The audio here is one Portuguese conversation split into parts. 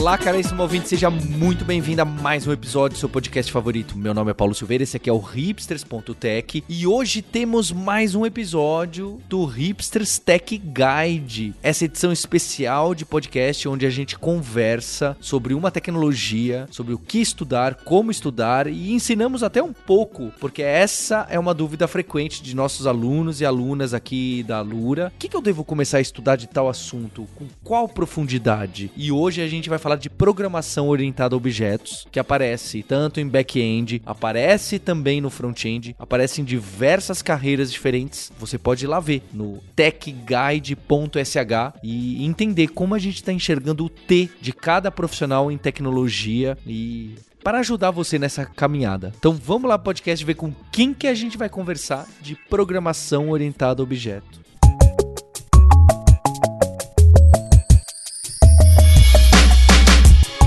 Olá, caríssimo ouvinte, seja muito bem-vindo a mais um episódio do seu podcast favorito. Meu nome é Paulo Silveira, esse aqui é o hipsters.tech e hoje temos mais um episódio do Hipsters Tech Guide, essa edição especial de podcast onde a gente conversa sobre uma tecnologia, sobre o que estudar, como estudar e ensinamos até um pouco, porque essa é uma dúvida frequente de nossos alunos e alunas aqui da Lura. O que, que eu devo começar a estudar de tal assunto? Com qual profundidade? E hoje a gente vai falar de programação orientada a objetos, que aparece tanto em back-end, aparece também no front-end, aparece em diversas carreiras diferentes. Você pode ir lá ver no techguide.sh e entender como a gente está enxergando o T de cada profissional em tecnologia e para ajudar você nessa caminhada. Então vamos lá podcast ver com quem que a gente vai conversar de programação orientada a objeto.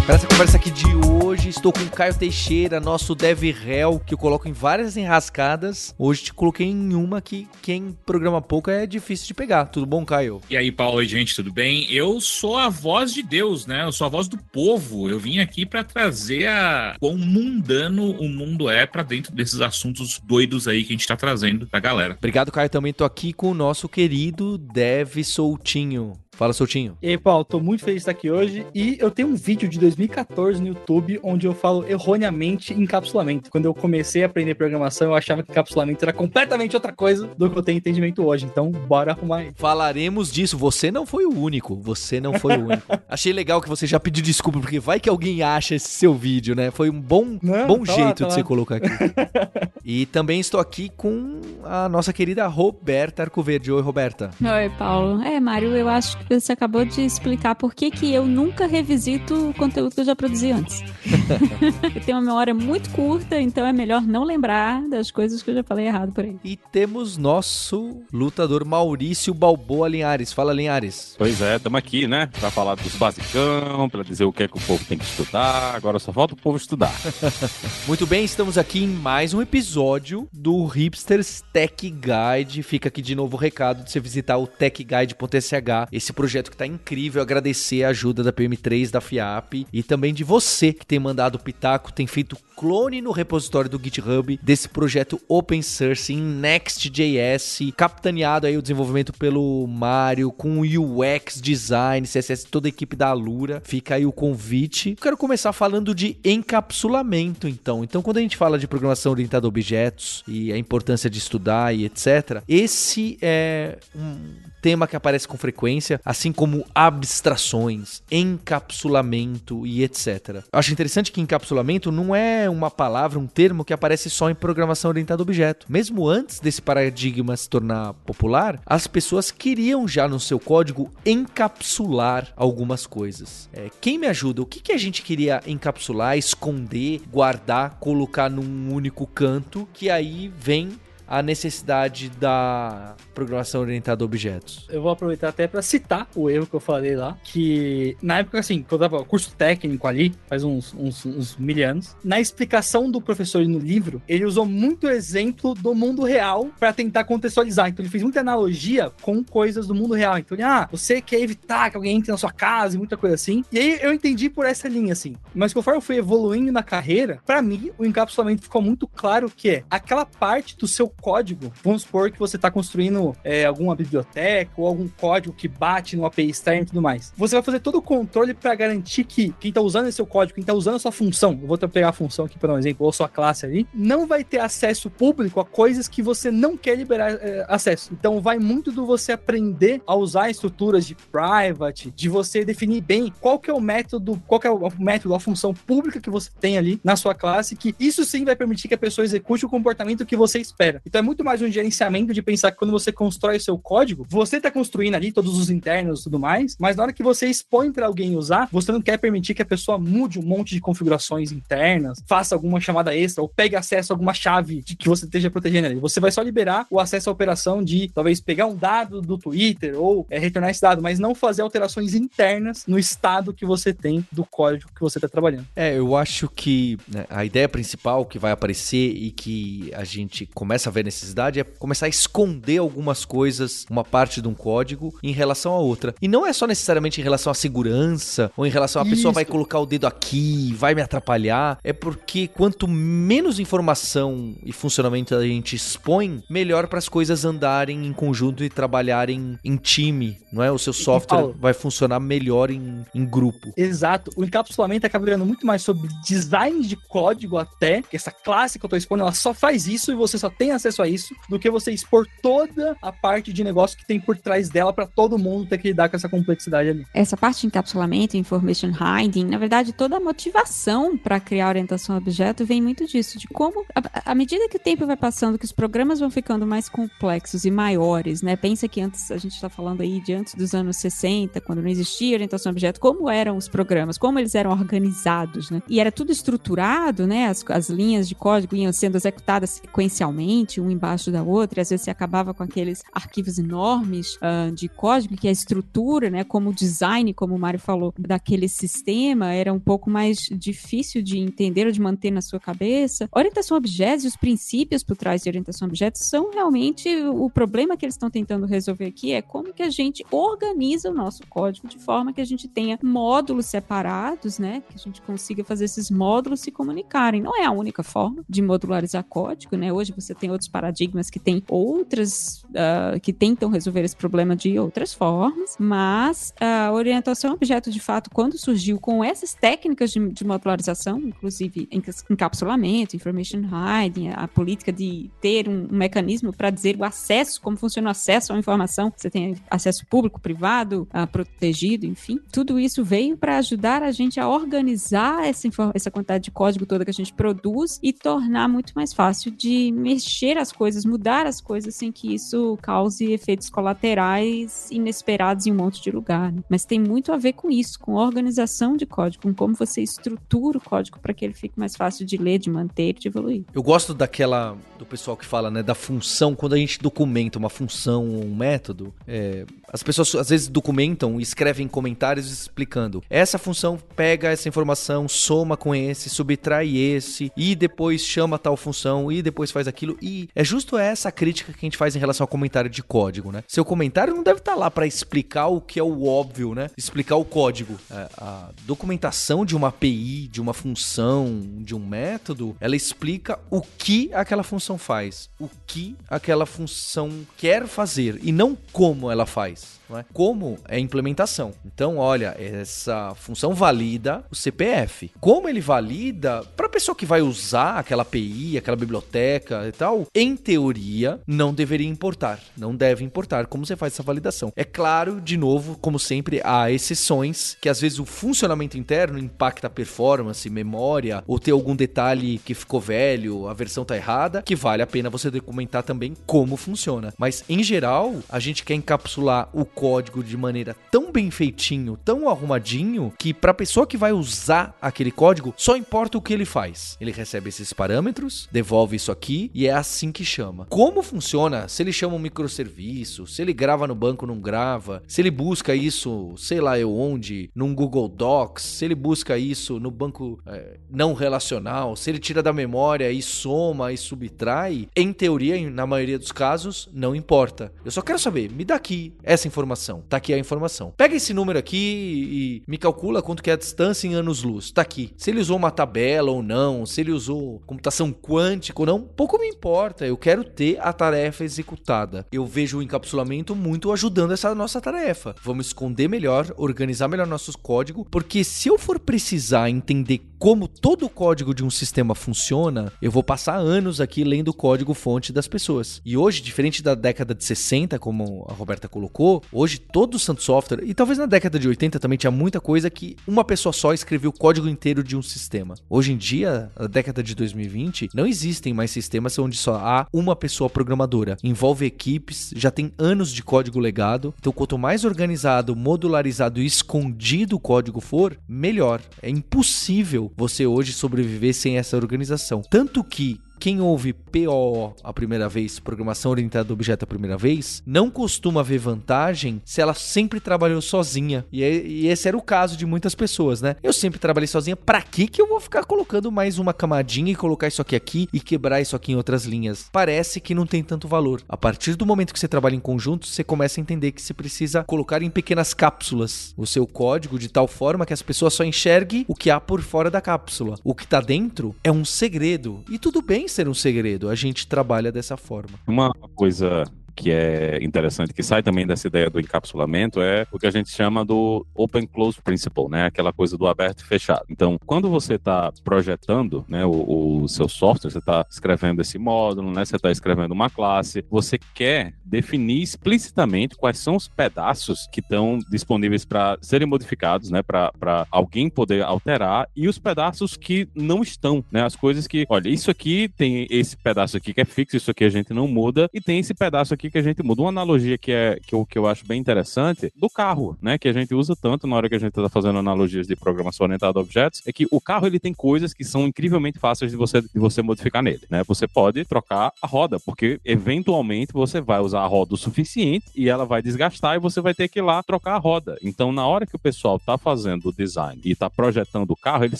Para essa conversa aqui de hoje, estou com o Caio Teixeira, nosso dev réu, que eu coloco em várias enrascadas. Hoje te coloquei em uma que quem programa pouco é difícil de pegar. Tudo bom, Caio? E aí, Paulo e gente, tudo bem? Eu sou a voz de Deus, né? Eu sou a voz do povo. Eu vim aqui para trazer a quão mundano o mundo é para dentro desses assuntos doidos aí que a gente tá trazendo pra galera. Obrigado, Caio. Também tô aqui com o nosso querido Dev Soltinho. Fala, Soltinho. E aí, Paulo, tô muito feliz de estar aqui hoje. E eu tenho um vídeo de 2014 no YouTube onde eu falo erroneamente encapsulamento. Quando eu comecei a aprender programação, eu achava que encapsulamento era completamente outra coisa do que eu tenho entendimento hoje. Então, bora arrumar aí. Falaremos disso. Você não foi o único. Você não foi o único. Achei legal que você já pediu desculpa, porque vai que alguém acha esse seu vídeo, né? Foi um bom, não, bom tá jeito lá, tá de você colocar aqui. e também estou aqui com a nossa querida Roberta Arcoverde. Oi, Roberta. Oi, Paulo. É, Mário, eu acho você acabou de explicar por que, que eu nunca revisito o conteúdo que eu já produzi antes. eu tenho uma memória muito curta, então é melhor não lembrar das coisas que eu já falei errado por aí. E temos nosso lutador Maurício Balboa Linhares. Fala, Linhares. Pois é, estamos aqui, né? Pra falar dos basicão, pra dizer o que é que o povo tem que estudar. Agora só falta o povo estudar. muito bem, estamos aqui em mais um episódio do Hipsters Tech Guide. Fica aqui de novo o recado de você visitar o techguide.sh, esse projeto que tá incrível. Agradecer a ajuda da PM3, da FIAP e também de você que tem mandado pitaco, tem feito clone no repositório do GitHub desse projeto open source em Next.js, capitaneado aí o desenvolvimento pelo Mário, com UX, design, CSS, toda a equipe da Alura. Fica aí o convite. Quero começar falando de encapsulamento, então. Então, quando a gente fala de programação orientada a objetos e a importância de estudar e etc., esse é um tema que aparece com frequência, assim como abstrações, encapsulamento e etc. Eu acho interessante que encapsulamento não é uma palavra, um termo que aparece só em programação orientada a objeto. Mesmo antes desse paradigma se tornar popular, as pessoas queriam já no seu código encapsular algumas coisas. É, quem me ajuda? O que, que a gente queria encapsular, esconder, guardar, colocar num único canto, que aí vem a necessidade da programação orientada a objetos. Eu vou aproveitar até para citar o erro que eu falei lá, que na época, assim, quando eu dava curso técnico ali, faz uns, uns, uns mil anos, na explicação do professor no livro, ele usou muito exemplo do mundo real para tentar contextualizar. Então ele fez muita analogia com coisas do mundo real. Então ele, ah, você quer evitar que alguém entre na sua casa e muita coisa assim. E aí eu entendi por essa linha, assim. Mas conforme eu fui evoluindo na carreira, para mim, o encapsulamento ficou muito claro que é aquela parte do seu código, vamos supor que você está construindo é, alguma biblioteca ou algum código que bate no API externo e tudo mais. Você vai fazer todo o controle para garantir que quem está usando esse seu código, quem está usando a sua função, eu vou pegar a função aqui para um exemplo, ou sua classe ali, não vai ter acesso público a coisas que você não quer liberar é, acesso. Então vai muito do você aprender a usar estruturas de private, de você definir bem qual que é o método, qual que é o método, a função pública que você tem ali na sua classe, que isso sim vai permitir que a pessoa execute o comportamento que você espera. Então é muito mais um gerenciamento de pensar que quando você constrói seu código, você está construindo ali todos os internos e tudo mais, mas na hora que você expõe para alguém usar, você não quer permitir que a pessoa mude um monte de configurações internas, faça alguma chamada extra ou pegue acesso a alguma chave de que você esteja protegendo ali. Você vai só liberar o acesso à operação de talvez pegar um dado do Twitter ou é, retornar esse dado, mas não fazer alterações internas no estado que você tem do código que você está trabalhando. É, eu acho que né, a ideia principal que vai aparecer e que a gente começa a ver necessidade é começar a esconder algumas coisas, uma parte de um código, em relação a outra. E não é só necessariamente em relação à segurança ou em relação a pessoa vai colocar o dedo aqui, vai me atrapalhar. É porque quanto menos informação e funcionamento a gente expõe, melhor para as coisas andarem em conjunto e trabalharem em time, não é? O seu software Paulo, vai funcionar melhor em, em grupo. Exato. O encapsulamento acaba virando muito mais sobre design de código até, que essa classe que eu tô expondo, ela só faz isso e você só tem acesso a isso, do que você expor toda a parte de negócio que tem por trás dela para todo mundo ter que lidar com essa complexidade ali. Essa parte de encapsulamento, information hiding, na verdade, toda a motivação para criar orientação a objeto vem muito disso, de como, à medida que o tempo vai passando, que os programas vão ficando mais complexos e maiores, né? Pensa que antes, a gente está falando aí de antes dos anos 60, quando não existia orientação a objeto, como eram os programas, como eles eram organizados, né? E era tudo estruturado, né? As, as linhas de código iam sendo executadas sequencialmente, um embaixo da outra, e às vezes você acabava com aqueles arquivos enormes uh, de código, que a estrutura, né? Como o design, como o Mário falou, daquele sistema era um pouco mais difícil de entender ou de manter na sua cabeça. Orientação a objetos e os princípios por trás de orientação a objetos são realmente o problema que eles estão tentando resolver aqui é como que a gente organiza o nosso código de forma que a gente tenha módulos separados, né? Que a gente consiga fazer esses módulos se comunicarem. Não é a única forma de modularizar código, né? Hoje você tem outros paradigmas que têm outras, uh, que tentam resolver esse problema de outras formas, mas a orientação a objeto, de fato, quando surgiu com essas técnicas de, de modularização, inclusive encapsulamento, information hiding, a política de ter um, um mecanismo para dizer o acesso, como funciona o acesso à informação, você tem acesso público, privado, uh, protegido, enfim. Tudo isso veio para ajudar a gente a organizar essa, essa quantidade de código toda que a gente produz e tornar muito mais fácil de mexer as coisas, mudar as coisas sem que isso cause efeitos colaterais inesperados em um monte de lugar. Né? Mas tem muito a ver com isso, com organização de código, com como você estrutura o código para que ele fique mais fácil de ler, de manter, de evoluir. Eu gosto daquela do pessoal que fala, né, da função quando a gente documenta uma função ou um método. É, as pessoas às vezes documentam e escrevem comentários explicando. Essa função pega essa informação, soma com esse, subtrai esse e depois chama tal função e depois faz aquilo. E é justo essa crítica que a gente faz em relação ao comentário de código, né? Seu comentário não deve estar lá para explicar o que é o óbvio, né? Explicar o código. É, a documentação de uma API, de uma função, de um método, ela explica o que aquela função faz, o que aquela função quer fazer e não como ela faz. É? Como é a implementação. Então, olha, essa função valida o CPF. Como ele valida para a pessoa que vai usar aquela API, aquela biblioteca e tal, em teoria, não deveria importar. Não deve importar como você faz essa validação. É claro, de novo, como sempre, há exceções que às vezes o funcionamento interno impacta a performance, memória, ou ter algum detalhe que ficou velho, a versão tá errada, que vale a pena você documentar também como funciona. Mas, em geral, a gente quer encapsular o código de maneira tão bem feitinho, tão arrumadinho, que para a pessoa que vai usar aquele código, só importa o que ele faz. Ele recebe esses parâmetros, devolve isso aqui e é assim que chama. Como funciona? Se ele chama um microserviço, se ele grava no banco, não grava, se ele busca isso, sei lá eu onde, num Google Docs, se ele busca isso no banco é, não relacional, se ele tira da memória e soma e subtrai, em teoria, na maioria dos casos, não importa. Eu só quero saber, me dá aqui essa informação informação. Tá aqui a informação. Pega esse número aqui e me calcula quanto que é a distância em anos-luz. Tá aqui. Se ele usou uma tabela ou não, se ele usou computação quântica ou não, pouco me importa. Eu quero ter a tarefa executada. Eu vejo o encapsulamento muito ajudando essa nossa tarefa. Vamos esconder melhor, organizar melhor nosso código, porque se eu for precisar entender como todo o código de um sistema funciona, eu vou passar anos aqui lendo o código fonte das pessoas. E hoje, diferente da década de 60, como a Roberta colocou, hoje todo o software, e talvez na década de 80 também tinha muita coisa que uma pessoa só escreveu o código inteiro de um sistema. Hoje em dia, na década de 2020, não existem mais sistemas onde só há uma pessoa programadora. Envolve equipes, já tem anos de código legado. Então, quanto mais organizado, modularizado e escondido o código for, melhor. É impossível você hoje sobreviver sem essa organização. Tanto que quem ouve POO a primeira vez, Programação Orientada a Objeto a primeira vez, não costuma ver vantagem se ela sempre trabalhou sozinha. E, é, e, esse era o caso de muitas pessoas, né? Eu sempre trabalhei sozinha, pra que que eu vou ficar colocando mais uma camadinha e colocar isso aqui aqui e quebrar isso aqui em outras linhas? Parece que não tem tanto valor. A partir do momento que você trabalha em conjunto, você começa a entender que você precisa colocar em pequenas cápsulas o seu código de tal forma que as pessoas só enxerguem o que há por fora da cápsula. O que tá dentro é um segredo. E tudo bem ser um segredo. A gente trabalha dessa forma. Uma coisa que é interessante, que sai também dessa ideia do encapsulamento, é o que a gente chama do Open Close Principle, né? Aquela coisa do aberto e fechado. Então, quando você está projetando né, o, o, seu software, você está escrevendo esse módulo, né? Você está escrevendo uma classe, você quer definir explicitamente quais são os pedaços que estão disponíveis para serem modificados, né? Para alguém poder alterar e os pedaços que não estão, né? As coisas que, olha, isso aqui tem esse pedaço aqui que é fixo, isso aqui a gente não muda e tem esse pedaço aqui que a gente muda. Uma analogia que, é, que, eu, que eu acho bem interessante do carro, né? Que a gente usa tanto na hora que a gente está fazendo analogias de programação orientada a objetos, é que o carro ele tem coisas que são incrivelmente fáceis de você, de você modificar nele, né? Você pode trocar a roda, porque eventualmente você vai usar a roda o suficiente e ela vai desgastar e você vai ter que ir lá trocar a roda. Então, na hora que o pessoal está fazendo o design e está projetando o carro, eles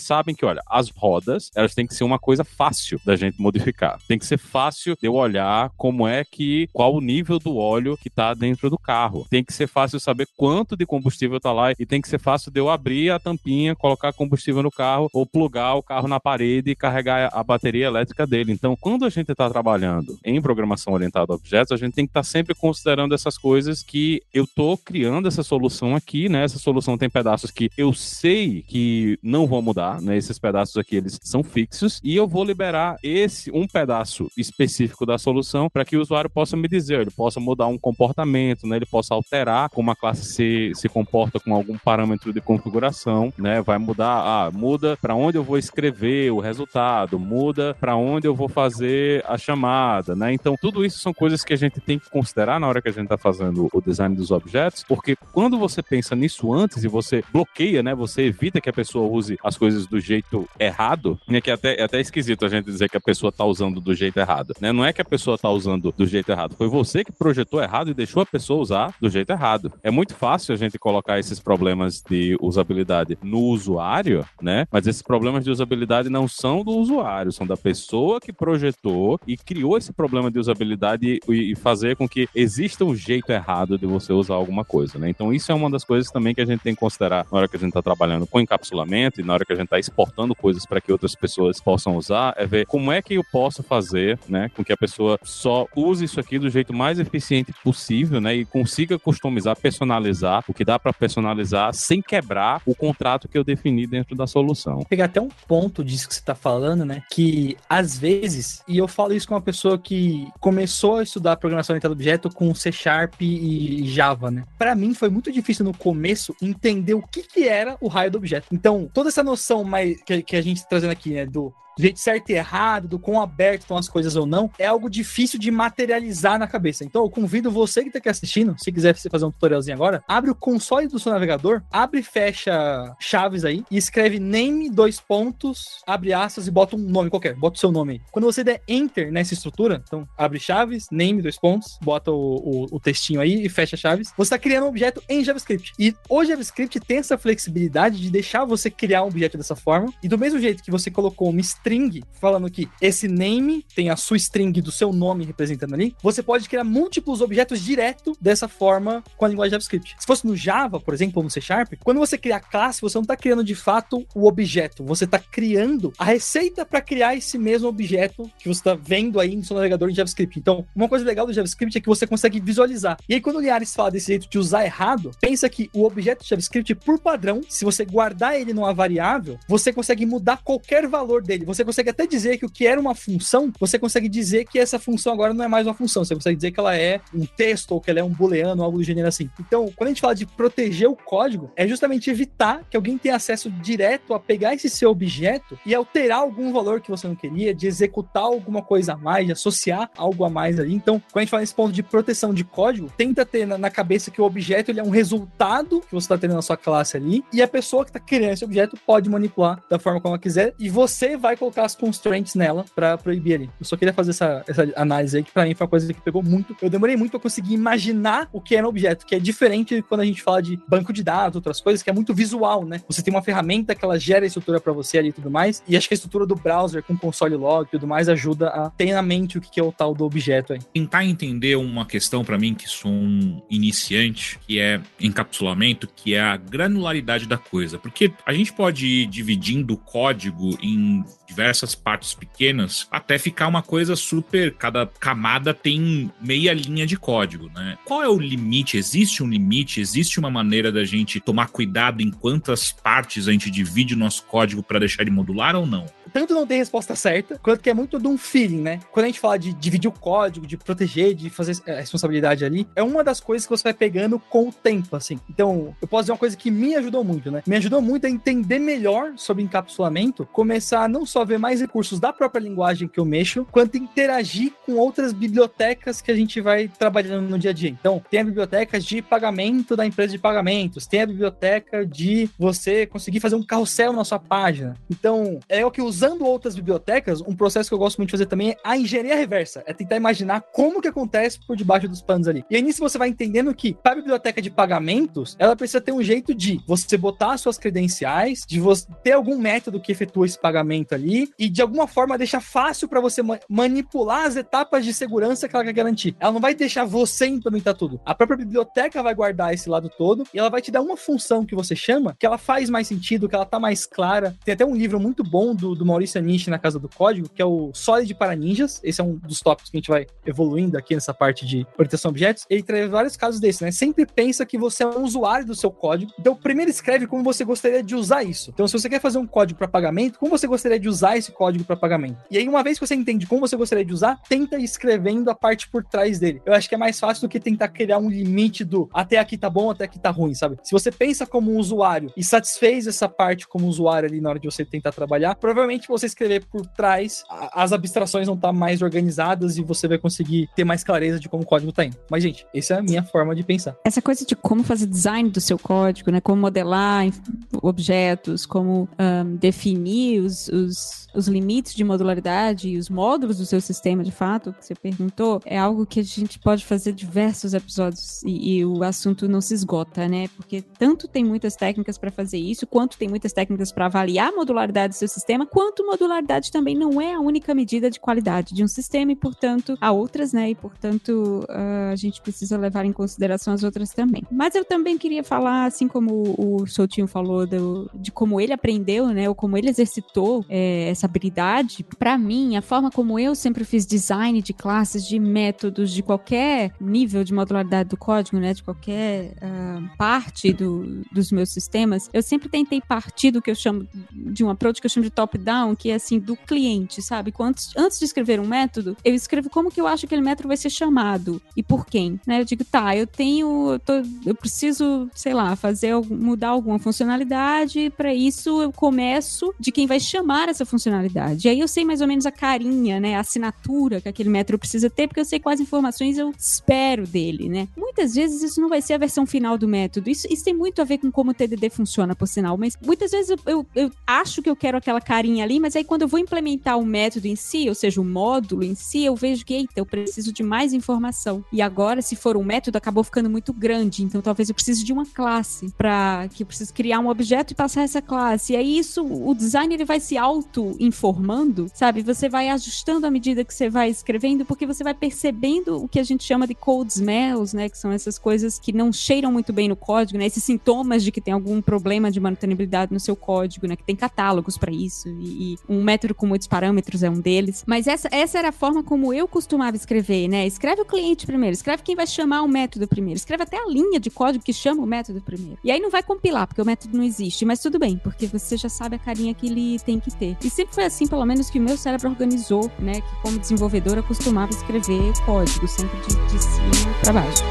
sabem que, olha, as rodas, elas têm que ser uma coisa fácil da gente modificar. Tem que ser fácil de eu olhar como é que, qual o nível nível do óleo que está dentro do carro. Tem que ser fácil saber quanto de combustível está lá e tem que ser fácil de eu abrir a tampinha, colocar combustível no carro ou plugar o carro na parede e carregar a bateria elétrica dele. Então, quando a gente está trabalhando em programação orientada a objetos, a gente tem que estar tá sempre considerando essas coisas que eu estou criando essa solução aqui, né? Essa solução tem pedaços que eu sei que não vão mudar, né? Esses pedaços aqui eles são fixos e eu vou liberar esse um pedaço específico da solução para que o usuário possa me dizer, ele possa mudar um comportamento, né? Ele possa alterar como a classe se, se comporta com algum parâmetro de configuração, né? Vai mudar, ah, muda para onde eu vou escrever o resultado, muda para onde eu vou fazer a chamada, né? Então, tudo isso são coisas que a gente tem que considerar na hora que a gente está fazendo o design dos objetos, porque quando você pensa nisso antes e você bloqueia, né? Você evita que a pessoa use as coisas do jeito errado, né? Que é até, é até esquisito a gente dizer que a pessoa está usando do jeito errado, né? Não é que a pessoa está usando do jeito errado, foi você que projetou errado e deixou a pessoa usar do jeito errado. É muito fácil a gente colocar esses problemas de usabilidade no usuário, né? Mas esses problemas de usabilidade não são do usuário, são da pessoa que projetou e criou esse problema de usabilidade e, e fazer com que exista um jeito errado de você usar alguma coisa, né? Então isso é uma das coisas também que a gente tem que considerar na hora que a gente está trabalhando com encapsulamento e na hora que a gente está exportando coisas para que outras pessoas possam usar, é ver como é que eu posso fazer, né, com que a pessoa só use isso aqui do jeito mais mais eficiente possível, né? E consiga customizar, personalizar o que dá para personalizar sem quebrar o contrato que eu defini dentro da solução. Pegar até um ponto disso que você está falando, né? Que às vezes, e eu falo isso com uma pessoa que começou a estudar programação orientada a objeto com C Sharp e Java, né? Para mim foi muito difícil no começo entender o que que era o raio do objeto. Então, toda essa noção mais que, que a gente está trazendo aqui, né, do do jeito certo e errado, do quão aberto estão as coisas ou não, é algo difícil de materializar na cabeça. Então, eu convido você que está aqui assistindo, se quiser fazer um tutorialzinho agora, abre o console do seu navegador, abre e fecha chaves aí e escreve name, dois pontos, abre aspas e bota um nome qualquer, bota o seu nome aí. Quando você der enter nessa estrutura, então abre chaves, name, dois pontos, bota o, o, o textinho aí e fecha chaves, você está criando um objeto em JavaScript. E o JavaScript tem essa flexibilidade de deixar você criar um objeto dessa forma, e do mesmo jeito que você colocou uma string, falando que esse name tem a sua string do seu nome representando ali, você pode criar múltiplos objetos direto dessa forma com a linguagem JavaScript. Se fosse no Java, por exemplo, ou no C Sharp, quando você cria a classe, você não está criando de fato o objeto, você está criando a receita para criar esse mesmo objeto que você está vendo aí no seu navegador em JavaScript. Então, uma coisa legal do JavaScript é que você consegue visualizar. E aí, quando o Liares fala desse jeito de usar errado, pensa que o objeto JavaScript, por padrão, se você guardar ele numa variável, você consegue mudar qualquer valor dele você consegue até dizer que o que era uma função, você consegue dizer que essa função agora não é mais uma função. Você consegue dizer que ela é um texto ou que ela é um booleano, algo do gênero assim. Então, quando a gente fala de proteger o código, é justamente evitar que alguém tenha acesso direto a pegar esse seu objeto e alterar algum valor que você não queria, de executar alguma coisa a mais, de associar algo a mais ali. Então, quando a gente fala nesse ponto de proteção de código, tenta ter na, cabeça que o objeto ele é um resultado que você está tendo na sua classe ali, e a pessoa que está criando esse objeto pode manipular da forma como ela quiser, e você vai colocar as constraints nela para proibir ali. Eu só queria fazer essa, essa análise aí, que para mim foi uma coisa que pegou muito. Eu demorei muito para conseguir imaginar o que era um objeto, que é diferente quando a gente fala de banco de dados, outras coisas, que é muito visual, né? Você tem uma ferramenta que ela gera a estrutura para você ali e tudo mais, e acho que a estrutura do browser com console log e tudo mais ajuda a ter na mente o que é o tal do objeto aí. Tentar entender uma questão para mim que sou um iniciante, que é encapsulamento, que é a granularidade da coisa, porque a gente pode ir dividindo o código em diversas partes pequenas até ficar uma coisa super. Cada camada tem meia linha de código, né? Qual é o limite? Existe um limite? Existe uma maneira da gente tomar cuidado em quantas partes a gente divide o nosso código para deixar ele modular ou não? tanto não tem resposta certa, quanto que é muito de um feeling, né? Quando a gente fala de dividir o código, de proteger, de fazer a responsabilidade ali, é uma das coisas que você vai pegando com o tempo, assim. Então, eu posso dizer uma coisa que me ajudou muito, né? Me ajudou muito a entender melhor sobre encapsulamento, começar não só ver mais recursos da própria linguagem que eu mexo, quanto interagir com outras bibliotecas que a gente vai trabalhando no dia a dia. Então, tem a biblioteca de pagamento da empresa de pagamentos, tem a biblioteca de você conseguir fazer um carrossel na sua página. Então, é o que usando outras bibliotecas, um processo que eu gosto muito de fazer também é a engenharia reversa. É tentar imaginar como que acontece por debaixo dos panos ali. E aí nisso você vai entendendo que para a biblioteca de pagamentos, ela precisa ter um jeito de você botar as suas credenciais, de você ter algum método que efetua esse pagamento ali e de alguma forma deixar fácil para você ma manipular as etapas de segurança que ela quer garantir. Ela não vai deixar você implementar tudo. A própria biblioteca vai guardar esse lado todo e ela vai te dar uma função que você chama que ela faz mais sentido, que ela tá mais clara. Tem até um livro muito bom do, do Maurício Anishi na Casa do Código, que é o Solid para Ninjas. Esse é um dos tópicos que a gente vai evoluindo aqui nessa parte de proteção de objetos. Ele traz vários casos desses, né? Sempre pensa que você é um usuário do seu código. Então, primeiro escreve como você gostaria de usar isso. Então, se você quer fazer um código para pagamento, como você gostaria de usar esse código para pagamento? E aí, uma vez que você entende como você gostaria de usar, tenta escrevendo a parte por trás dele. Eu acho que é mais fácil do que tentar criar um limite do até aqui tá bom, até aqui tá ruim, sabe? Se você pensa como um usuário e satisfez essa parte como usuário ali na hora de você tentar trabalhar, provavelmente você escrever por trás, as abstrações vão estar tá mais organizadas e você vai conseguir ter mais clareza de como o código está indo. Mas, gente, essa é a minha forma de pensar. Essa coisa de como fazer design do seu código, né? Como modelar objetos, como um, definir os, os, os limites de modularidade e os módulos do seu sistema, de fato, que você perguntou, é algo que a gente pode fazer diversos episódios e, e o assunto não se esgota, né? Porque tanto tem muitas técnicas para fazer isso, quanto tem muitas técnicas para avaliar a modularidade do seu sistema, quanto modularidade também não é a única medida de qualidade de um sistema e, portanto, há outras, né? E, portanto, uh, a gente precisa levar em consideração as outras também. Mas eu também queria falar, assim como o Soutinho falou, do, de como ele aprendeu, né? Ou como ele exercitou é, essa habilidade. Para mim, a forma como eu sempre fiz design de classes, de métodos, de qualquer nível de modularidade do código, né? De qualquer uh, parte do, dos meus sistemas, eu sempre tentei partir do que eu chamo de um approach que eu chamo de top-down, que é assim, do cliente, sabe? Antes, antes de escrever um método, eu escrevo como que eu acho que aquele método vai ser chamado e por quem, né? Eu digo, tá, eu tenho, eu, tô, eu preciso, sei lá, fazer mudar alguma funcionalidade, para isso eu começo de quem vai chamar essa funcionalidade. E aí eu sei mais ou menos a carinha, né, a assinatura que aquele método precisa ter, porque eu sei quais informações eu espero dele, né? Muitas vezes isso não vai ser a versão final do método. Isso, isso tem muito a ver com como o TDD funciona, por sinal, mas muitas vezes eu, eu, eu acho que eu quero aquela carinha ali, mas aí quando eu vou implementar o método em si, ou seja, o módulo em si, eu vejo que, eita, eu preciso de mais informação. E agora, se for um método, acabou ficando muito grande. Então, talvez eu precise de uma classe para que eu preciso criar um objeto e passar essa classe. E aí, isso, o designer ele vai se auto-informando, sabe? Você vai ajustando à medida que você vai escrevendo, porque você vai percebendo o que a gente chama de cold smells, né? Que são essas coisas que não cheiram muito bem no código, né? Esses sintomas de que tem algum problema de manutenibilidade no seu código, né? Que tem catálogos para isso. E, e um método com muitos parâmetros é um deles. Mas essa, essa era a forma como eu costumava escrever, né? Escreve o cliente primeiro, escreve quem vai chamar o método primeiro, escreve até a linha de código que chama o método primeiro. E aí não vai compilar, porque o método não existe, mas tudo bem, porque você já sabe a carinha que ele tem que ter. E sempre foi assim, pelo menos, que o meu cérebro organizou, né? Que como desenvolvedora costumava escrever código, sempre de, de cima para baixo.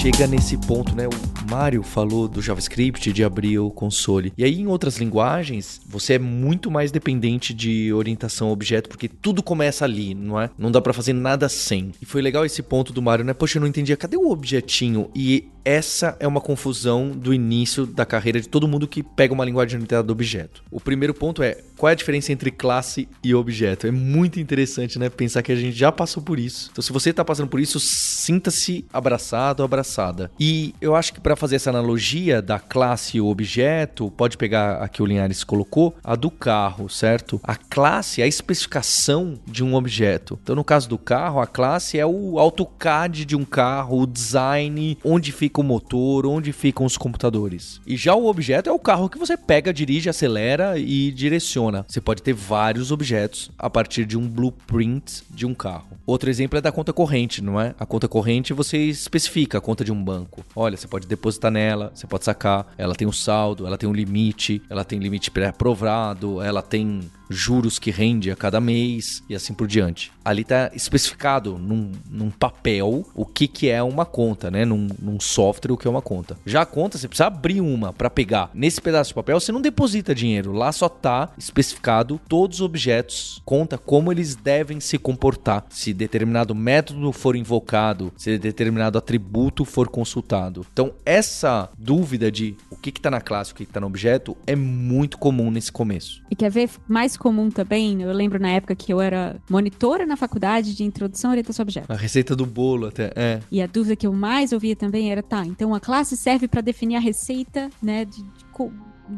chega nesse ponto, né? Mário falou do JavaScript, de abrir o console. E aí, em outras linguagens, você é muito mais dependente de orientação objeto, porque tudo começa ali, não é? Não dá para fazer nada sem. E foi legal esse ponto do Mário, né? Poxa, eu não entendia, cadê o objetinho? E essa é uma confusão do início da carreira de todo mundo que pega uma linguagem orientada do objeto. O primeiro ponto é qual é a diferença entre classe e objeto. É muito interessante, né? Pensar que a gente já passou por isso. Então, se você está passando por isso, sinta-se abraçado ou abraçada. E eu acho que para fazer essa analogia da classe objeto, pode pegar a que o Linhares colocou, a do carro, certo? A classe é a especificação de um objeto. Então, no caso do carro, a classe é o AutoCAD de um carro, o design, onde fica o motor, onde ficam os computadores. E já o objeto é o carro que você pega, dirige, acelera e direciona. Você pode ter vários objetos a partir de um blueprint de um carro. Outro exemplo é da conta corrente, não é? A conta corrente você especifica a conta de um banco. Olha, você pode depositar nela, você pode sacar, ela tem um saldo, ela tem um limite, ela tem limite pré-aprovado, ela tem juros que rende a cada mês e assim por diante. Ali está especificado num, num, papel o que, que é uma conta, né? Num, num, software o que é uma conta. Já a conta, você precisa abrir uma para pegar. Nesse pedaço de papel, você não deposita dinheiro. Lá só está especificado todos os objetos, conta como eles devem se comportar. Se determinado método for invocado, se determinado atributo for consultado. Então, essa dúvida de o que está na classe, o que está no objeto, é muito comum nesse começo. E quer ver mais comum também, eu lembro na época que eu era monitora na faculdade de introdução à orientação a objetos. A receita do bolo até, é. E a dúvida que eu mais ouvia também era, tá, então a classe serve para definir a receita, né, de, de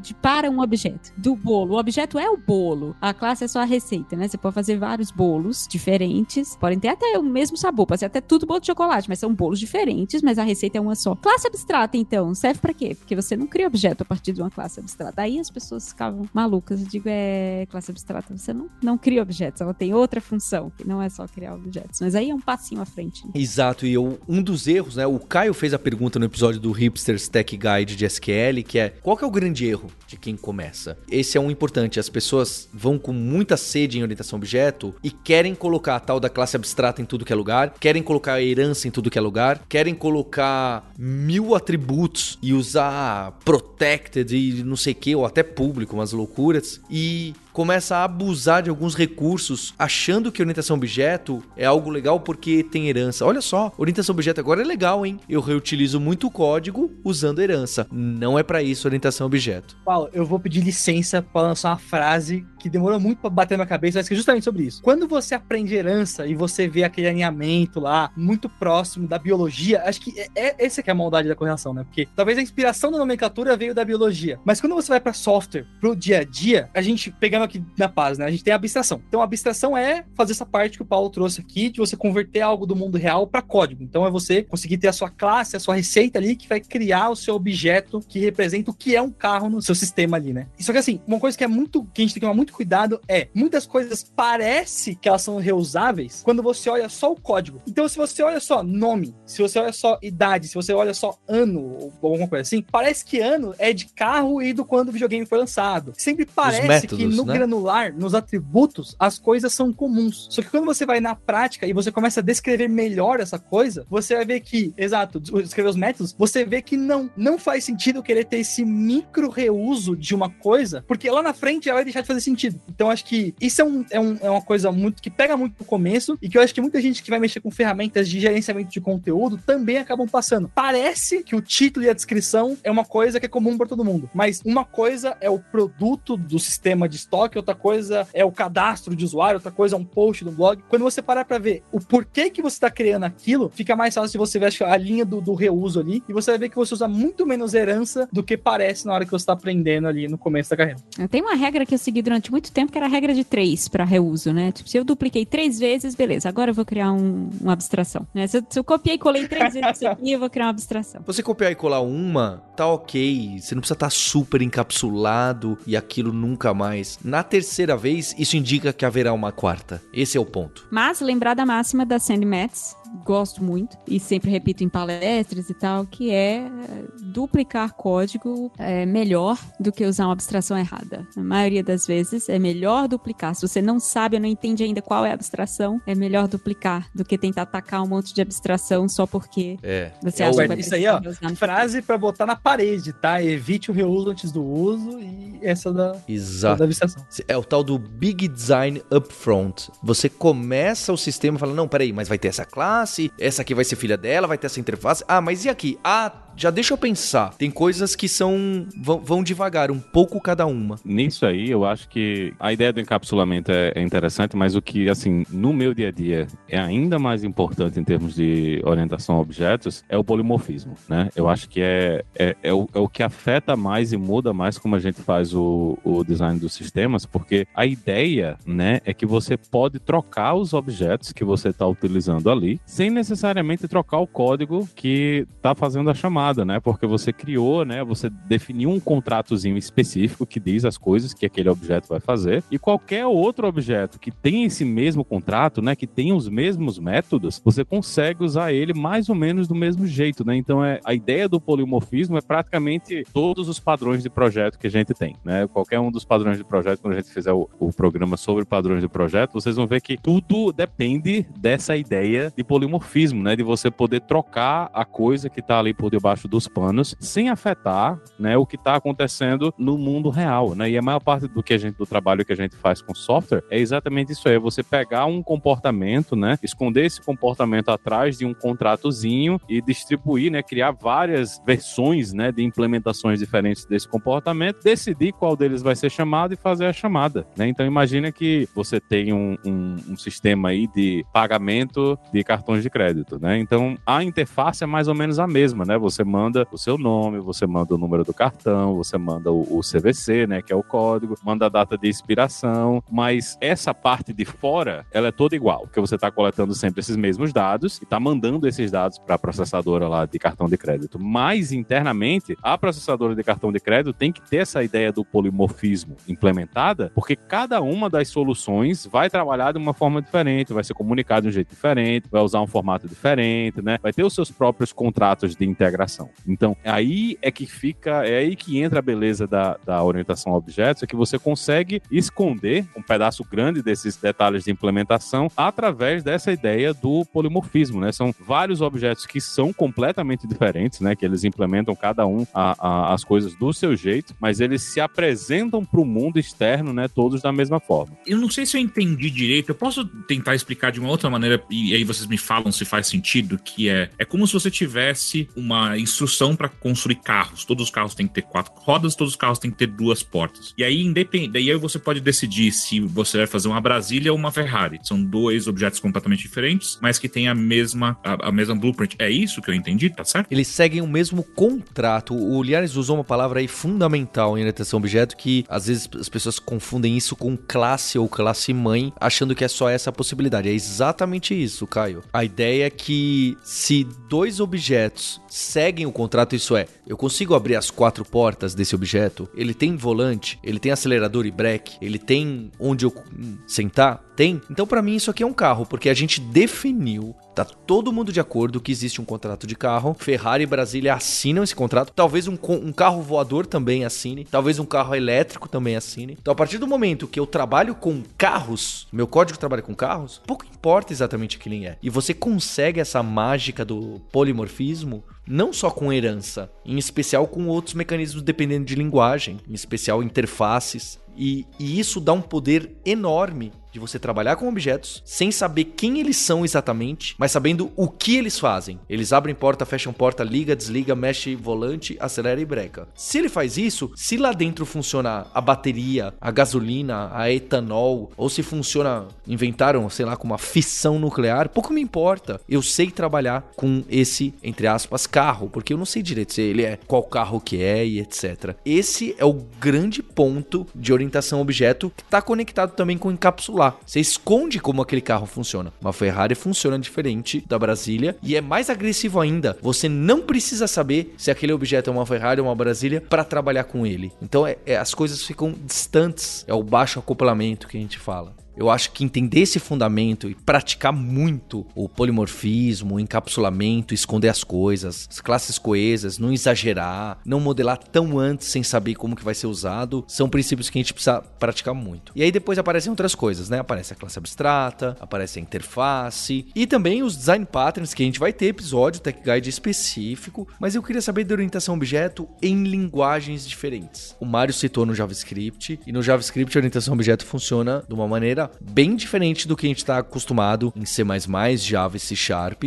de para um objeto. Do bolo. O objeto é o bolo. A classe é só a receita, né? Você pode fazer vários bolos diferentes. Podem ter até o mesmo sabor. Pode ser até tudo bolo de chocolate, mas são bolos diferentes, mas a receita é uma só. Classe abstrata, então, serve para quê? Porque você não cria objeto a partir de uma classe abstrata. Aí as pessoas ficavam malucas. Eu digo, é classe abstrata. Você não, não cria objetos, ela tem outra função, que não é só criar objetos. Mas aí é um passinho à frente. Né? Exato. E eu, um dos erros, né? O Caio fez a pergunta no episódio do Hipsters Tech Guide de SQL, que é qual que é o grande erro? Erro de quem começa. Esse é um importante. As pessoas vão com muita sede em orientação objeto e querem colocar a tal da classe abstrata em tudo que é lugar, querem colocar a herança em tudo que é lugar, querem colocar mil atributos e usar protected e não sei o que, ou até público, umas loucuras. E começa a abusar de alguns recursos, achando que orientação objeto é algo legal porque tem herança. Olha só, orientação objeto agora é legal, hein? Eu reutilizo muito o código usando herança. Não é para isso orientação objeto. Paulo, eu vou pedir licença para lançar uma frase que demorou muito para bater na cabeça, mas que é justamente sobre isso. Quando você aprende herança e você vê aquele alinhamento lá, muito próximo da biologia, acho que é, é essa que é a maldade da correlação, né? Porque talvez a inspiração da nomenclatura veio da biologia, mas quando você vai para software, pro dia a dia, a gente pegando aqui na paz, né? A gente tem a abstração. Então a abstração é fazer essa parte que o Paulo trouxe aqui, de você converter algo do mundo real para código. Então é você conseguir ter a sua classe, a sua receita ali que vai criar o seu objeto que representa o que é um carro no seu sistema ali, né? Só que assim, uma coisa que é muito que a gente tem que tomar muito cuidado é muitas coisas parece que elas são reusáveis quando você olha só o código. Então se você olha só nome, se você olha só idade, se você olha só ano ou alguma coisa assim, parece que ano é de carro e do quando o videogame foi lançado. Sempre parece métodos, que no né? granular, nos atributos, as coisas são comuns. Só que quando você vai na prática e você começa a descrever melhor essa coisa, você vai ver que, exato, descrever os métodos, você vê que não, não faz sentido querer ter esse micro reuso de uma coisa, porque lá na frente ela vai deixar de fazer sentido. Então acho que isso é, um, é, um, é uma coisa muito que pega muito no começo e que eu acho que muita gente que vai mexer com ferramentas de gerenciamento de conteúdo também acabam passando. Parece que o título e a descrição é uma coisa que é comum para todo mundo, mas uma coisa é o produto do sistema de estoque, outra coisa é o cadastro de usuário, outra coisa é um post do blog. Quando você parar para ver o porquê que você está criando aquilo, fica mais fácil de você ver a linha do, do, reuso ali e você vai ver que você usa muito menos herança do que parece na hora que você está aprendendo ali no começo da carreira. Tem uma regra que eu segui durante muito tempo que era a regra de três para reuso, né? Tipo, se eu dupliquei três vezes, beleza, agora eu vou criar um, uma abstração. Né? Se, eu, se eu copiei e colei três vezes isso aqui, eu vou criar uma abstração. Você copiar e colar uma, tá ok. Você não precisa estar tá super encapsulado e aquilo nunca mais. Na terceira vez, isso indica que haverá uma quarta. Esse é o ponto. Mas lembrar da máxima da Sandy Metz, gosto muito e sempre repito em palestras e tal, que é eh, duplicar código é melhor do que usar uma abstração errada. Na maioria das vezes é melhor duplicar. Se você não sabe ou não entende ainda qual é a abstração, é melhor duplicar do que tentar atacar um monte de abstração só porque É. você É, acha que isso aí, ó, Frase pra botar na parede, tá? Evite o reuso antes do uso e essa da, Exato. da abstração. É o tal do Big Design Upfront. Você começa o sistema e fala: não, peraí, mas vai ter essa classe, essa aqui vai ser filha dela, vai ter essa interface. Ah, mas e aqui? Ah, já deixa eu pensar. Tem coisas que são. vão, vão devagar, um pouco cada uma. Nisso aí, eu acho que a ideia do encapsulamento é, é interessante, mas o que, assim, no meu dia a dia é ainda mais importante em termos de orientação a objetos é o polimorfismo, né? Eu acho que é, é, é, o, é o que afeta mais e muda mais como a gente faz o, o design dos sistemas, porque a ideia, né, é que você pode trocar os objetos que você está utilizando ali, sem necessariamente trocar o código que está fazendo a chamada, né? Porque você criou, né? Você definiu um contratozinho específico que diz as coisas que aquele objeto vai fazer e qualquer outro objeto que tem esse mesmo contrato, né? Que tem os mesmos métodos, você consegue usar ele mais ou menos do mesmo jeito, né? Então é a ideia do polimorfismo é praticamente todos os padrões de projeto que a gente tem, né? Qualquer um dos padrões de projeto, quando a gente fizer o, o programa sobre padrões de projeto, vocês vão ver que tudo depende dessa ideia de polimorfismo, né? De você poder trocar a coisa que está ali por debaixo dos panos sem afetar, né? O que está acontecendo no mundo real, né? E a maior parte do que a gente do trabalho que a gente faz com software é exatamente isso aí, é você pegar um comportamento, né? Esconder esse comportamento atrás de um contratozinho e distribuir, né? Criar várias versões, né? De implementações diferentes desse comportamento, decidir qual deles vai ser chamado e fazer a chamada, né? Então imagina que você tem um, um, um sistema aí de pagamento de cartões de crédito, né? Então a interface é mais ou menos a mesma, né? Você manda o seu nome, você manda o número do cartão, você manda o, o CVC, né? Que é o código, manda a data de expiração, mas essa parte de fora, ela é toda igual, porque você está coletando sempre esses mesmos dados e está mandando esses dados para a processadora lá de cartão de crédito. Mas internamente, a processadora de cartão de crédito tem que ter essa ideia do polimorfismo implementada, porque cada uma das soluções vai trabalhar de uma forma diferente, vai ser comunicado de um jeito diferente, vai usar um formato diferente, né? Vai ter os seus próprios contratos de integração. Então, aí é que fica, é aí que entra a beleza da, da orientação a objetos, é que você consegue esconder um pedaço grande desses detalhes de implementação através dessa ideia do polimorfismo, né? São vários objetos que são completamente diferentes, né? Que eles implementam cada um a- a- as coisas do seu jeito, mas eles se apresentam para o mundo externo, né? Todos da mesma forma. Eu não sei se eu entendi direito. Eu posso tentar explicar de uma outra maneira e aí vocês me falam se faz sentido, que é é como se você tivesse uma instrução para construir carros. Todos os carros têm que ter quatro rodas, todos os carros têm que ter duas portas. E aí independe, daí aí você pode decidir se você vai fazer uma Brasília ou uma Ferrari. São dois objetos completamente diferentes, mas que têm a mesma a, a mesma blueprint. É isso que eu entendi, tá certo? Eles seguem o mesmo contrato. O Liares usou uma palavra aí fundamental em orientação objeto que às vezes as pessoas confundem isso com classe ou classe mãe, achando que é só essa possibilidade. É exatamente isso, Caio. A ideia é que se dois objetos seguem o contrato, isso é, eu consigo abrir as quatro portas desse objeto, ele tem volante, ele tem acelerador e breque, ele tem onde eu sentar, tem. Então pra mim isso aqui é um carro, porque a gente definiu Tá todo mundo de acordo que existe um contrato de carro. Ferrari e Brasília assinam esse contrato. Talvez um, um carro voador também assine. Talvez um carro elétrico também assine. Então, a partir do momento que eu trabalho com carros, meu código trabalha com carros, pouco importa exatamente quem é. E você consegue essa mágica do polimorfismo não só com herança, em especial com outros mecanismos dependendo de linguagem, em especial interfaces. E, e isso dá um poder enorme de você trabalhar com objetos sem saber quem eles são exatamente, mas sabendo o que eles fazem. Eles abrem porta, fecham porta, liga, desliga, mexe volante, acelera e breca. Se ele faz isso, se lá dentro funciona a bateria, a gasolina, a etanol, ou se funciona, inventaram, sei lá, com uma fissão nuclear, pouco me importa. Eu sei trabalhar com esse, entre aspas, carro, porque eu não sei direito se ele é qual carro que é e etc. Esse é o grande ponto de orientação a objeto que está conectado também com encapsular. Você esconde como aquele carro funciona. Uma Ferrari funciona diferente da Brasília e é mais agressivo ainda. Você não precisa saber se aquele objeto é uma Ferrari ou uma Brasília para trabalhar com ele. Então é- é- as coisas ficam distantes. É o baixo acoplamento que a gente fala. Eu acho que entender esse fundamento e praticar muito o polimorfismo, o encapsulamento, esconder as coisas, as classes coesas, não exagerar, não modelar tão antes sem saber como que vai ser usado, são princípios que a gente precisa praticar muito. E aí depois aparecem outras coisas, né? Aparece a classe abstrata, aparece a interface e também os design patterns que a gente vai ter episódio Tech Guide específico, mas eu queria saber de orientação objeto em linguagens diferentes. O Mário citou no JavaScript e no JavaScript a orientação objeto funciona de uma maneira bem diferente do que a gente está acostumado em C++, Java e C Sharp,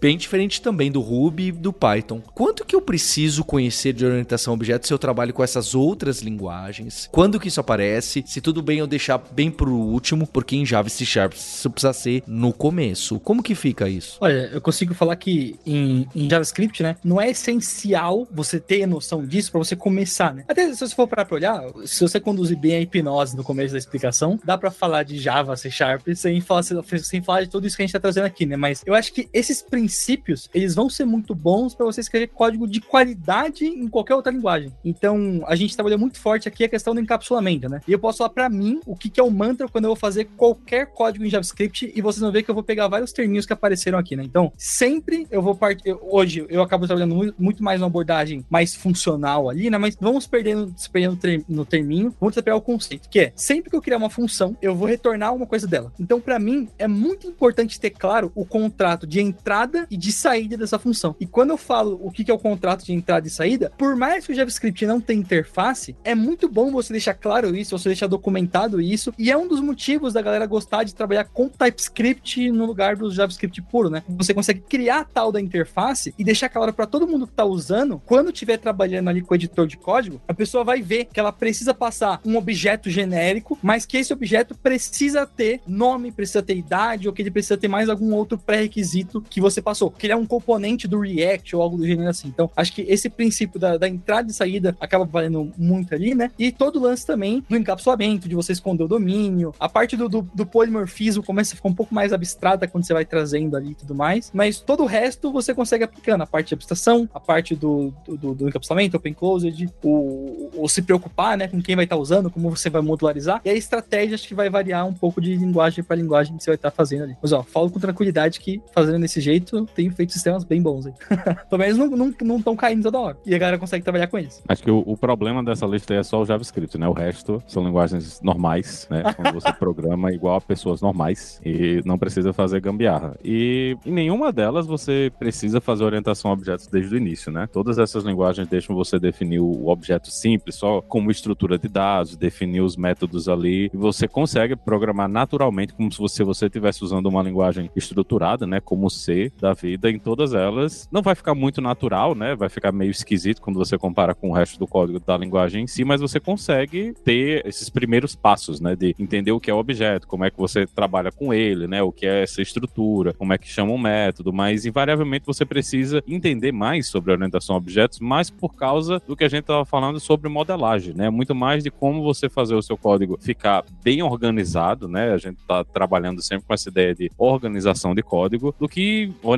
bem diferente também do Ruby e do Python. Quanto que eu preciso conhecer de orientação a objetos se eu trabalho com essas outras linguagens? Quando que isso aparece? Se tudo bem eu deixar bem pro último, porque em Java e C Sharp isso precisa ser no começo. Como que fica isso? Olha, eu consigo falar que em, em JavaScript, né, não é essencial você ter noção disso para você começar, né? Até se você for para olhar, se você conduzir bem a hipnose no começo da explicação, dá para falar de Java, C Sharp, sem falar, sem falar de tudo isso que a gente tá trazendo aqui, né? Mas eu acho que esses princípios princípios, eles vão ser muito bons para você escrever código de qualidade em qualquer outra linguagem. Então, a gente trabalhou muito forte aqui a questão do encapsulamento, né? E eu posso falar para mim o que, que é o mantra quando eu vou fazer qualquer código em JavaScript e vocês vão ver que eu vou pegar vários terminhos que apareceram aqui, né? Então, sempre eu vou partir. Hoje eu acabo trabalhando muito mais uma abordagem mais funcional ali, né? Mas vamos perdendo, se perdendo no terminho, vamos pegar o conceito, que é sempre que eu criar uma função, eu vou retornar uma coisa dela. Então, para mim, é muito importante ter claro o contrato de entrada entrada e de saída dessa função. E quando eu falo o que é o contrato de entrada e saída, por mais que o JavaScript não tenha interface, é muito bom você deixar claro isso, você deixar documentado isso, e é um dos motivos da galera gostar de trabalhar com TypeScript no lugar do JavaScript puro, né? Você consegue criar a tal da interface e deixar claro para todo mundo que tá usando, quando estiver trabalhando ali com o editor de código, a pessoa vai ver que ela precisa passar um objeto genérico, mas que esse objeto precisa ter nome, precisa ter idade, ou que ele precisa ter mais algum outro pré-requisito que você passou, que ele é um componente do React ou algo do gênero assim. Então, acho que esse princípio da, da entrada e saída acaba valendo muito ali, né? E todo o lance também do encapsulamento, de você esconder o domínio. A parte do, do, do polimorfismo começa a ficar um pouco mais abstrata quando você vai trazendo ali e tudo mais. Mas todo o resto você consegue aplicando. A parte de abstração, a parte do, do, do encapsulamento, open closed, o, o, se preocupar, né, com quem vai estar tá usando, como você vai modularizar. E a estratégia acho que vai variar um pouco de linguagem para linguagem que você vai estar tá fazendo ali. Mas ó, falo com tranquilidade que fazendo desse jeito tenho feito sistemas bem bons aí. Pelo menos não estão caindo toda hora. E a galera consegue trabalhar com eles. Acho que o, o, problema dessa lista é só o JavaScript, né? O resto são linguagens normais, né? Quando você programa igual a pessoas normais e não precisa fazer gambiarra. E em nenhuma delas você precisa fazer orientação a objetos desde o início, né? Todas essas linguagens deixam você definir o objeto simples, só como estrutura de dados, definir os métodos ali, e você consegue programar naturalmente como se você você estivesse usando uma linguagem estruturada, né? Como C, da vida em todas elas. Não vai ficar muito natural, né? Vai ficar meio esquisito quando você compara com o resto do código da linguagem em si, mas você consegue ter esses primeiros passos, né? De entender o que é o objeto, como é que você trabalha com ele, né? O que é essa estrutura, como é que chama um método, mas invariavelmente você precisa entender mais sobre orientação a objetos, mais por causa do que a gente estava falando sobre modelagem, né? Muito mais de como você fazer o seu código ficar bem organizado, né? A gente está trabalhando sempre com essa ideia de organização de código, do que orientação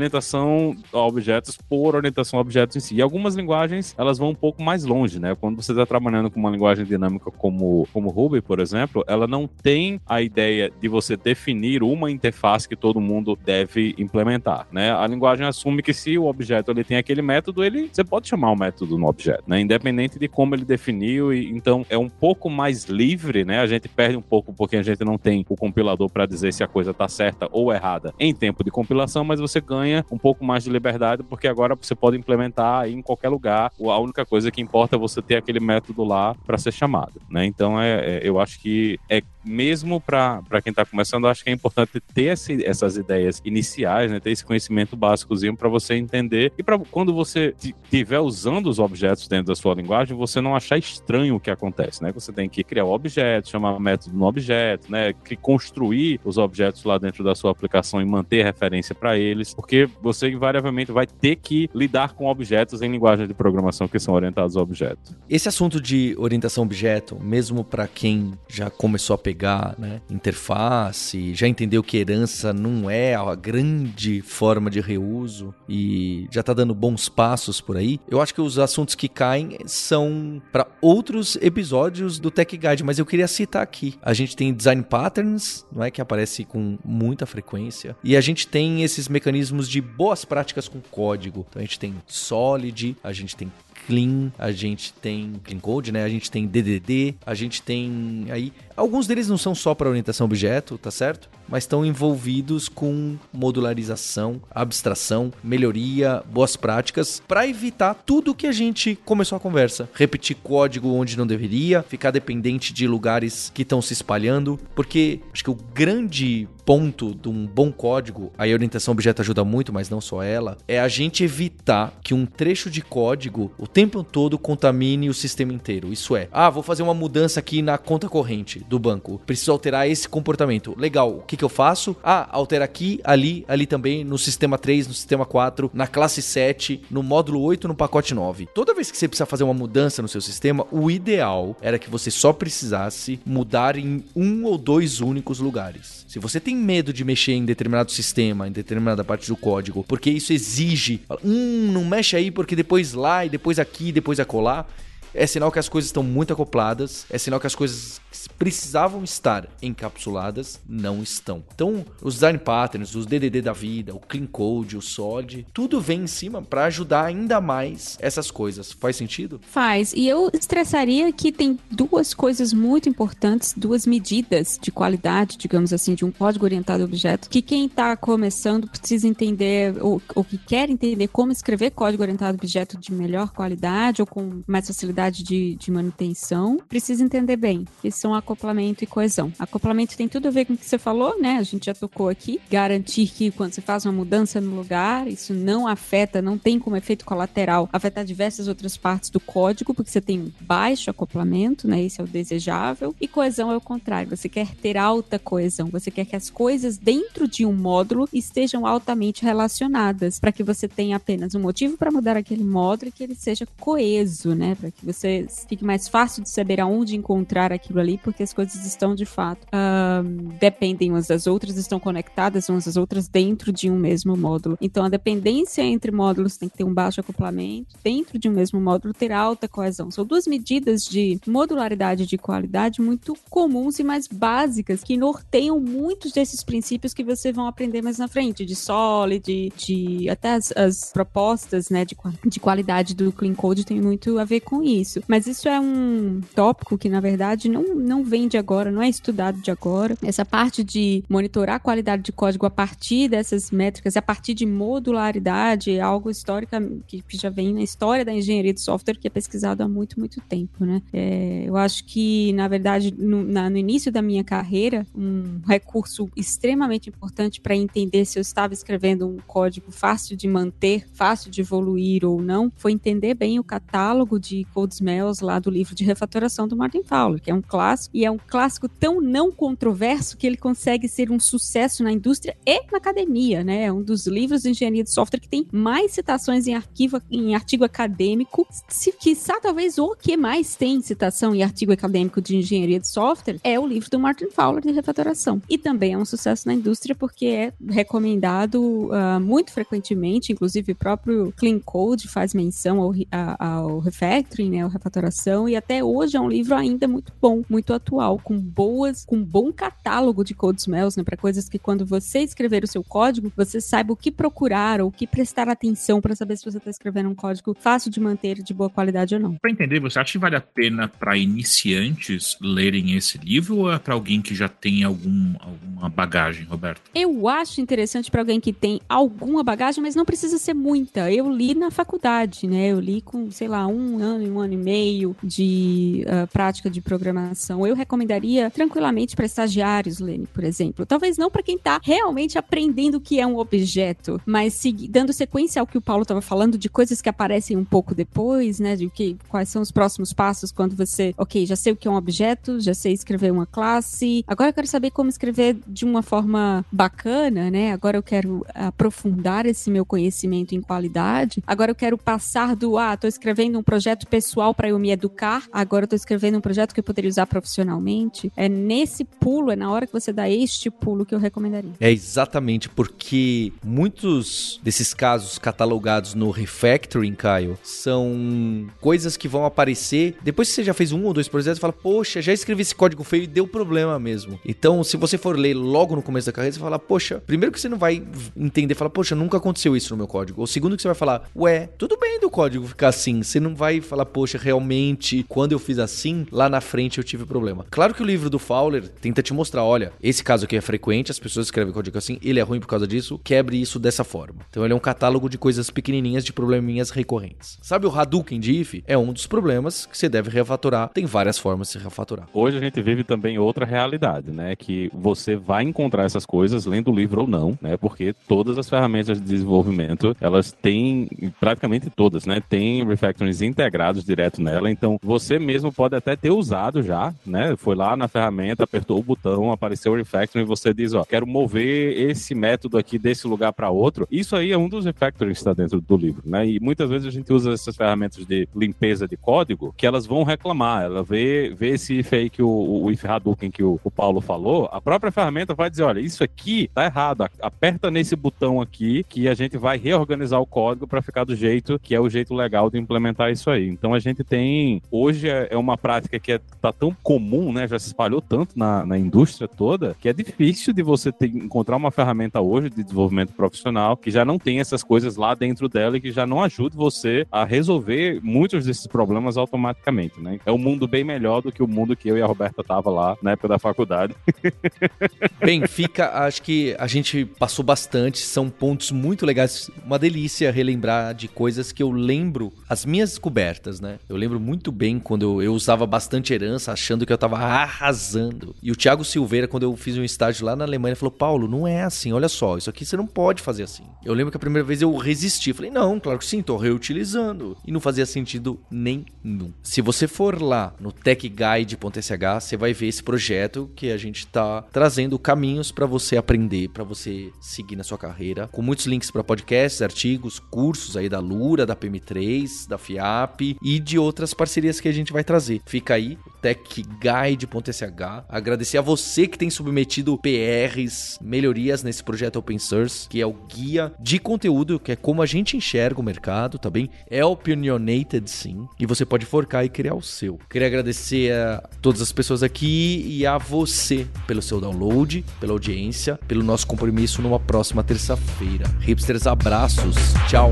a objetos por orientação a objetos em si. E algumas linguagens, elas vão um pouco mais longe, né? Quando você está trabalhando com uma linguagem dinâmica como, como Ruby, por exemplo, ela não tem a ideia de você definir uma interface que todo mundo deve implementar, né? A linguagem assume que se o objeto ele tem aquele método, ele você pode chamar o método no objeto, né? Independente de como ele definiu, e então é um pouco mais livre, né? A gente perde um pouco porque a gente não tem o compilador para dizer se a coisa está certa ou errada em tempo de compilação, mas você ganha ganha um pouco mais de liberdade, porque agora você pode implementar em qualquer lugar. A única coisa que importa é você ter aquele método lá para ser chamado, né? Então, é, é, eu acho que é mesmo para quem está começando, acho que é importante ter esse, essas ideias iniciais, né? ter esse conhecimento básicozinho para você entender e para quando você estiver usando os objetos dentro da sua linguagem, você não achar estranho o que acontece, né? Você tem que criar o objeto, chamar o método no objeto, né? Construir os objetos lá dentro da sua aplicação e manter referência para eles, porque você invariavelmente vai ter que lidar com objetos em linguagem de programação que são orientados a objetos. Esse assunto de orientação objeto, mesmo para quem já começou a pegar, né, interface, já entendeu que herança não é a grande forma de reuso e já tá dando bons passos por aí. Eu acho que os assuntos que caem são para outros episódios do Tech Guide, mas eu queria citar aqui. A gente tem design patterns, não é que aparece com muita frequência, e a gente tem esses mecanismos de boas práticas com código. Então a gente tem Solid, a gente tem Clean, a gente tem Clean Code, né? A gente tem DDD, a gente tem aí alguns deles não são só para orientação objeto, tá certo? Mas estão envolvidos com modularização, abstração, melhoria, boas práticas para evitar tudo que a gente começou a conversa, repetir código onde não deveria, ficar dependente de lugares que estão se espalhando, porque acho que o grande ponto de um bom código, a orientação objeto ajuda muito, mas não só ela, é a gente evitar que um trecho de código o tempo todo contamine o sistema inteiro. Isso é, ah, vou fazer uma mudança aqui na conta corrente do banco, preciso alterar esse comportamento. Legal, o que, que eu faço? Ah, altera aqui, ali, ali também, no sistema 3, no sistema 4, na classe 7, no módulo 8, no pacote 9. Toda vez que você precisa fazer uma mudança no seu sistema, o ideal era que você só precisasse mudar em um ou dois únicos lugares. Se você tem medo de mexer em determinado sistema, em determinada parte do código, porque isso exige, hum, não mexe aí porque depois lá e depois aqui, depois acolá, é sinal que as coisas estão muito acopladas, é sinal que as coisas precisavam estar encapsuladas não estão. Então, os design patterns, os DDD da vida, o clean code, o solid, tudo vem em cima para ajudar ainda mais essas coisas. Faz sentido? Faz. E eu estressaria que tem duas coisas muito importantes, duas medidas de qualidade, digamos assim, de um código orientado a objeto, que quem está começando precisa entender ou, ou que quer entender como escrever código orientado a objeto de melhor qualidade ou com mais facilidade de, de manutenção, precisa entender bem. Que são acoplamento e coesão. Acoplamento tem tudo a ver com o que você falou, né? A gente já tocou aqui. Garantir que quando você faz uma mudança no lugar, isso não afeta, não tem como efeito colateral afetar diversas outras partes do código, porque você tem baixo acoplamento, né? Esse é o desejável. E coesão é o contrário. Você quer ter alta coesão. Você quer que as coisas dentro de um módulo estejam altamente relacionadas, para que você tenha apenas um motivo para mudar aquele módulo e que ele seja coeso, né? Para que você fique mais fácil de saber aonde encontrar aquilo ali ali, porque as coisas estão de fato um, dependem umas das outras, estão conectadas umas das outras dentro de um mesmo módulo. Então a dependência entre módulos tem que ter um baixo acoplamento, dentro de um mesmo módulo ter alta coesão. São duas medidas de modularidade de qualidade muito comuns e mais básicas que norteiam muitos desses princípios que vocês vão aprender mais na frente, de Solid, de, de até as, as, propostas né, de, de qualidade do Clean Code tem muito a ver com isso. Mas isso é um tópico que, na verdade, não não vem de agora, não é estudado de agora. Essa parte de monitorar a qualidade de código a partir dessas métricas, a partir de modularidade, é algo histórico que, já vem na história da engenharia de software que é pesquisado há muito, muito tempo, né? É, eu acho que, na verdade, no, na, no início da minha carreira, um recurso extremamente importante para entender se eu estava escrevendo um código fácil de manter, fácil de evoluir ou não, foi entender bem o catálogo de code smells lá do livro de refatoração do Martin Fowler, que é um clássico clássico e é um clássico tão não controverso que ele consegue ser um sucesso na indústria e na academia, né? É um dos livros de engenharia de software que tem mais citações em, arquivo, em artigo acadêmico, se quiçá talvez o que mais tem citação em artigo acadêmico de engenharia de software é o livro do Martin Fowler de refatoração. E também é um sucesso na indústria porque é recomendado uh, muito frequentemente, inclusive o próprio Clean Code faz menção ao, ao refactoring, né, ao refatoração, e até hoje é um livro ainda muito bom, muito muito atual, com boas, com bom catálogo de code smells, né, para coisas que quando você escrever o seu código, você saiba o que procurar ou o que prestar atenção para saber se você está escrevendo um código fácil de manter, de boa qualidade ou não. Para entender, você acha que vale a pena para iniciantes lerem esse livro ou é para alguém que já tem algum, alguma bagagem, Roberto? Eu acho interessante para alguém que tem alguma bagagem, mas não precisa ser muita. Eu li na faculdade, né? Eu li com, sei lá, um ano, um ano e meio de uh, prática de programação eu recomendaria tranquilamente para estagiários, Lene, por exemplo. Talvez não para quem está realmente aprendendo o que é um objeto, mas dando sequência ao que o Paulo estava falando de coisas que aparecem um pouco depois, né? De que, quais são os próximos passos quando você, ok, já sei o que é um objeto, já sei escrever uma classe, agora eu quero saber como escrever de uma forma bacana, né? Agora eu quero aprofundar esse meu conhecimento em qualidade. Agora eu quero passar do, ah, tô escrevendo um projeto pessoal para eu me educar, agora eu tô escrevendo um projeto que eu poderia usar para profissionalmente, é nesse pulo, é na hora que você dá este pulo que eu recomendaria. É exatamente porque muitos desses casos catalogados no refactoring, Caio, são coisas que vão aparecer depois que você já fez um ou dois projetos e fala, poxa, já escrevi esse código feio e deu problema mesmo. Então, se você for ler logo no começo da carreira, você fala, poxa, primeiro que você não vai entender, fala, poxa, nunca aconteceu isso no meu código. Ou segundo que você vai falar, ué, tudo bem do código ficar assim. Você não vai falar, poxa, realmente, quando eu fiz assim, lá na frente eu tive problema. Claro que o livro do Fowler tenta te mostrar, olha, esse caso aqui é frequente, as pessoas escrevem código assim, ele é ruim por causa disso, quebre isso dessa forma. Então ele é um catálogo de coisas pequenininhas de probleminhas recorrentes. Sabe o Hadouken de if? É um dos problemas que você deve refatorar. Tem várias formas de se refatorar. Hoje a gente vive também outra realidade, né? Que você vai encontrar essas coisas lendo o livro ou não, né? Porque todas as ferramentas de desenvolvimento, elas têm, praticamente todas, né? Tem refactorings integrados direto nela. Então você mesmo pode até ter usado já, né? Foi lá na ferramenta, apertou o botão, apareceu o refactoring e você diz, ó, quero mover esse método aqui desse lugar para outro. Isso aí é um dos refactorings que está dentro do livro, né? E muitas vezes a gente usa essas ferramentas de limpeza de código que elas vão reclamar. Ela vê, vê esse if aí que o, o if Hadouken que o, o, Paulo falou, a própria ferramenta vai dizer, olha, isso aqui tá errado. Aperta nesse botão aqui que a gente vai reorganizar o código para ficar do jeito que é o jeito legal de implementar isso aí. Então a gente tem hoje é, é uma prática que é, tá tão comum, né? Já se espalhou tanto na, na indústria toda que é difícil de você ter, encontrar uma ferramenta hoje de desenvolvimento profissional que já não tem essas coisas lá dentro dela e que já não ajude você a resolver muitos desses problemas automaticamente, né? É um mundo bem melhor do que o mundo que eu e a Roberta tava lá na época da faculdade. Bem, fica, acho que a gente passou bastante, são pontos muito legais, uma delícia relembrar de coisas que eu lembro, as minhas descobertas, né? Eu lembro muito bem quando eu, eu usava bastante herança, achando que eu tava arrasando. E o Thiago Silveira, quando eu fiz um estágio lá na Alemanha, falou: Paulo, não é assim, olha só, isso aqui você não pode fazer assim. Eu lembro que a primeira vez eu resisti, falei: não, claro que sim, tô reutilizando. E não fazia sentido nenhum. Se você for lá no techguide.sh, você vai ver esse projeto que a gente tá trazendo caminhos para você aprender, para você seguir na sua carreira, com muitos links para podcasts, artigos, cursos aí da Lura, da PM3, da FIAP e de outras parcerias que a gente vai trazer. Fica aí o techguide.sh. Agradecer a você que tem submetido PRs, melhorias nesse projeto open source, que é o guia de conteúdo, que é como a gente enxerga o mercado, tá bem? É opinionated sim, e você pode forcar e criar o seu. Queria agradecer a todas as pessoas aqui e a você pelo seu download, pela audiência, pelo nosso compromisso numa próxima terça-feira. Hipsters, abraços. Tchau.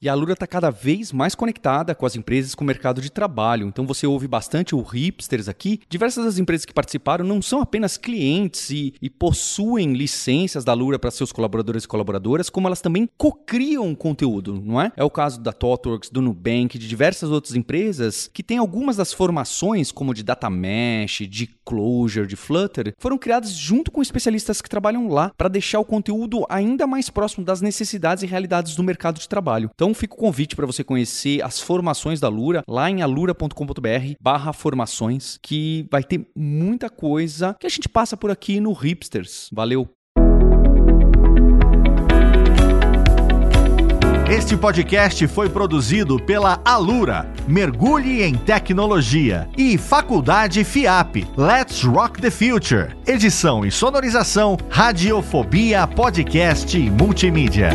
E a Lura está cada vez mais conectada com as empresas com o mercado de trabalho. Então você ouve bastante o Hipsters aqui. Diversas das empresas que participaram não são apenas clientes e, e possuem licenças da Lura para seus colaboradores e colaboradoras, como elas também cocriam conteúdo, não é? É o caso da ThoughtWorks, do Nubank, de diversas outras empresas que têm algumas das formações, como de Data Mesh, de Clojure, de Flutter, foram criadas junto com especialistas que trabalham lá para deixar o conteúdo ainda mais próximo das necessidades e realidades do mercado de trabalho. Então fica o convite para você conhecer as formações da Lura lá em alura.com.br barra formações, que vai ter muita coisa que a gente passa por aqui no Hipsters. Valeu! Este podcast foi produzido pela Alura, Mergulhe em Tecnologia, e Faculdade FIAP. Let's Rock the Future. Edição e sonorização, Radiofobia Podcast e Multimídia.